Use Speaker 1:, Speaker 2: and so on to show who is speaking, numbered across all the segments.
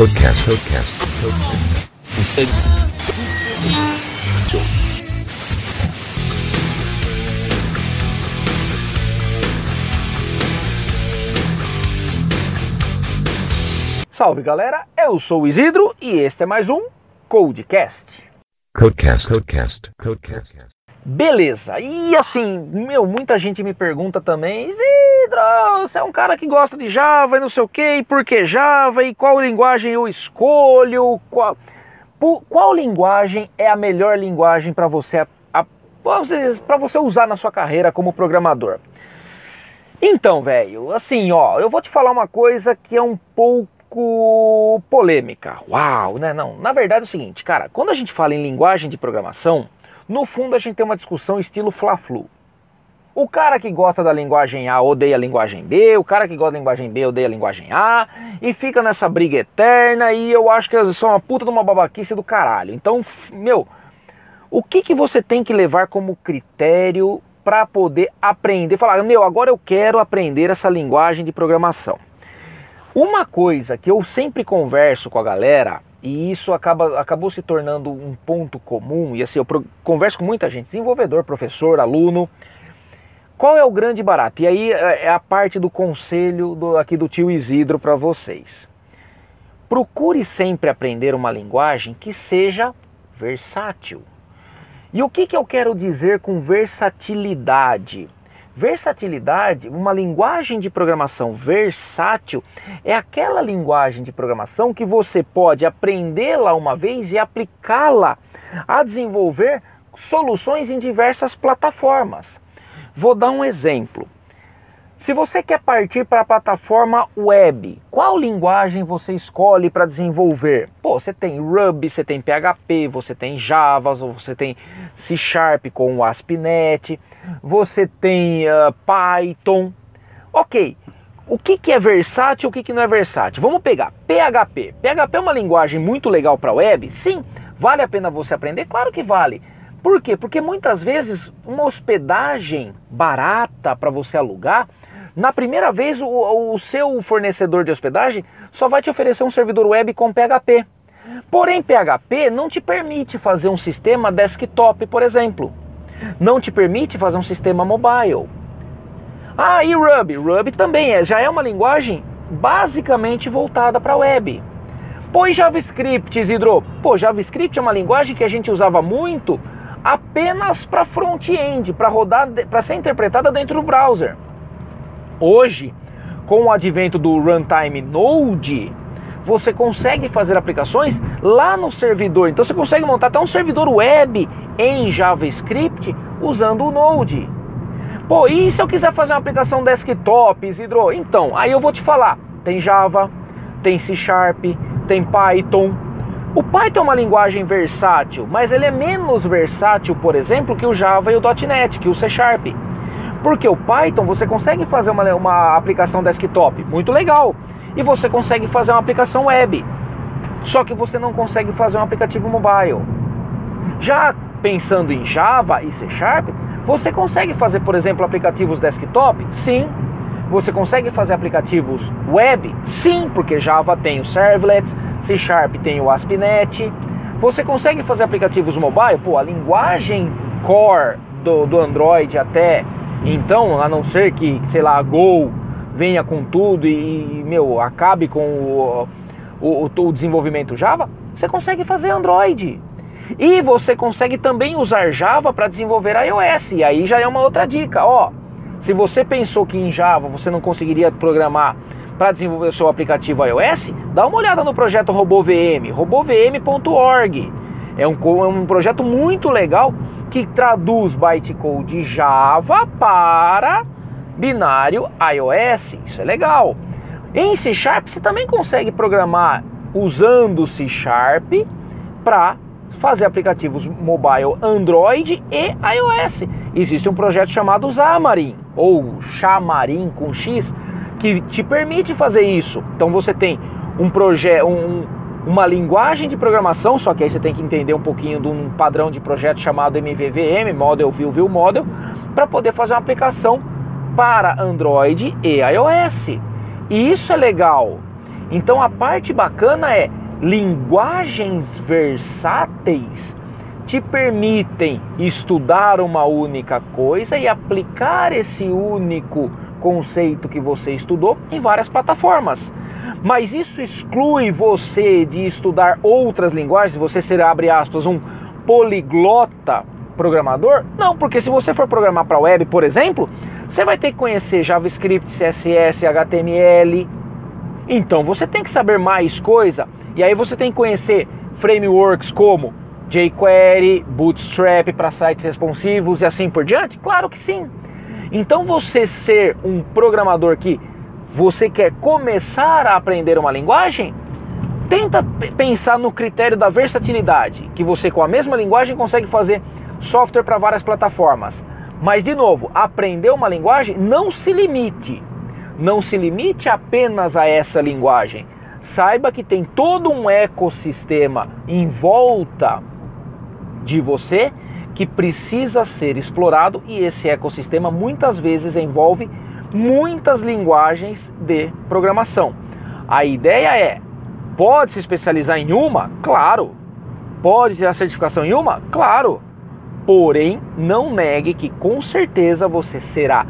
Speaker 1: Codecast. Codecast. Codecast.
Speaker 2: Salve galera, eu sou o Isidro e este é mais um Codecast.
Speaker 1: Codecast. Codecast. Codecast.
Speaker 2: Beleza, e assim, meu, muita gente me pergunta também, Isidro, você é um cara que gosta de Java e não sei o que, e por que Java, e qual linguagem eu escolho, qual, qual linguagem é a melhor linguagem para você, para você usar na sua carreira como programador? Então, velho, assim, ó, eu vou te falar uma coisa que é um pouco polêmica. Uau, né? Não, na verdade é o seguinte, cara, quando a gente fala em linguagem de programação, no fundo a gente tem uma discussão estilo Fla-Flu. O cara que gosta da linguagem A odeia a linguagem B, o cara que gosta da linguagem B odeia a linguagem A, e fica nessa briga eterna, e eu acho que isso é uma puta de uma babaquice do caralho. Então, meu, o que, que você tem que levar como critério para poder aprender? Falar, meu, agora eu quero aprender essa linguagem de programação. Uma coisa que eu sempre converso com a galera, e isso acaba, acabou se tornando um ponto comum, e assim, eu converso com muita gente, desenvolvedor, professor, aluno. Qual é o grande barato? E aí é é a parte do conselho do, aqui do tio Isidro para vocês. Procure sempre aprender uma linguagem que seja versátil. E o que, que eu quero dizer com versatilidade? Versatilidade, uma linguagem de programação versátil, é aquela linguagem de programação que você pode aprendê-la uma vez e aplicá-la a desenvolver soluções em diversas plataformas. Vou dar um exemplo. Se você quer partir para a plataforma web, qual linguagem você escolhe para desenvolver? Pô, você tem Ruby, você tem PHP, você tem Java, você tem C Sharp com o ASP.NET, você tem ah, Python. Ok, o que, que é versátil e o que, que não é versátil? Vamos pegar PHP. PHP é uma linguagem muito legal para web? Sim. Vale a pena você aprender? Claro que vale. Por quê? Porque muitas vezes uma hospedagem barata para você alugar, na primeira vez o, o seu fornecedor de hospedagem só vai te oferecer um servidor web com PHP. Porém, PHP não te permite fazer um sistema desktop, por exemplo. Não te permite fazer um sistema mobile. Ah, e Ruby? Ruby também é, já é uma linguagem basicamente voltada para a web. Pois JavaScript, Isidro? Pô, JavaScript é uma linguagem que a gente usava muito apenas para front-end, para rodar, para ser interpretada dentro do browser. Hoje, com o advento do runtime Node, você consegue fazer aplicações lá no servidor. Então você consegue montar até um servidor web em JavaScript usando o Node. Pô, e se eu quiser fazer uma aplicação desktop, Isidro? Então, aí eu vou te falar. Tem Java, tem C Sharp, tem Python. O Python é uma linguagem versátil, mas ele é menos versátil, por exemplo, que o Java e o .NET, que o C Sharp. Porque o Python você consegue fazer uma, uma aplicação desktop, muito legal. E você consegue fazer uma aplicação web. Só que você não consegue fazer um aplicativo mobile. Já pensando em Java e C Sharp, você consegue fazer, por exemplo, aplicativos desktop? Sim. Você consegue fazer aplicativos web? Sim, porque Java tem o servlets, C Sharp tem o ASP.NET. Você consegue fazer aplicativos mobile? Pô, a linguagem core do, do Android até então, a não ser que, sei lá, Go venha com tudo e, meu, acabe com o, o, o desenvolvimento Java, você consegue fazer Android. E você consegue também usar Java para desenvolver iOS. E aí já é uma outra dica, ó. Se você pensou que em Java você não conseguiria programar para desenvolver o seu aplicativo iOS, dá uma olhada no projeto RoboVM, robovm.org. É um, é um projeto muito legal que traduz bytecode Java para binário iOS. Isso é legal. Em C Sharp você também consegue programar usando C Sharp para fazer aplicativos mobile Android e iOS. Existe um projeto chamado Xamarin ou Xamarin com X que te permite fazer isso. Então você tem um projeto, um, uma linguagem de programação, só que aí você tem que entender um pouquinho de um padrão de projeto chamado MVVM, Model View View Model, para poder fazer uma aplicação para Android e iOS. E isso é legal. Então a parte bacana é linguagens versáteis te permitem estudar uma única coisa e aplicar esse único conceito que você estudou em várias plataformas. Mas isso exclui você de estudar outras linguagens, você será, abre aspas, um poliglota programador? Não, porque se você for programar para web, por exemplo, você vai ter que conhecer JavaScript, CSS, HTML. Então você tem que saber mais coisa. E aí você tem que conhecer frameworks como jQuery, Bootstrap para sites responsivos e assim por diante? Claro que sim. Então você ser um programador que você quer começar a aprender uma linguagem, tenta pensar no critério da versatilidade, que você com a mesma linguagem consegue fazer software para várias plataformas. Mas de novo, aprender uma linguagem não se limite. Não se limite apenas a essa linguagem. Saiba que tem todo um ecossistema em volta de você que precisa ser explorado e esse ecossistema muitas vezes envolve muitas linguagens de programação. A ideia é: pode se especializar em uma? Claro. Pode ter a certificação em uma? Claro. Porém, não negue que com certeza você será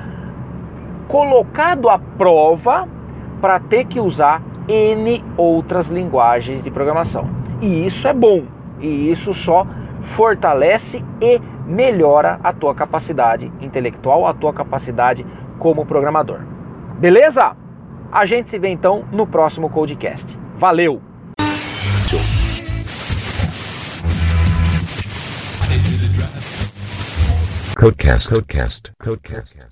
Speaker 2: colocado à prova para ter que usar N outras linguagens de programação. E isso é bom. E isso só fortalece e melhora a tua capacidade intelectual, a tua capacidade como programador. Beleza? A gente se vê então no próximo Codecast. Valeu!
Speaker 1: Codecast. Codecast. Codecast.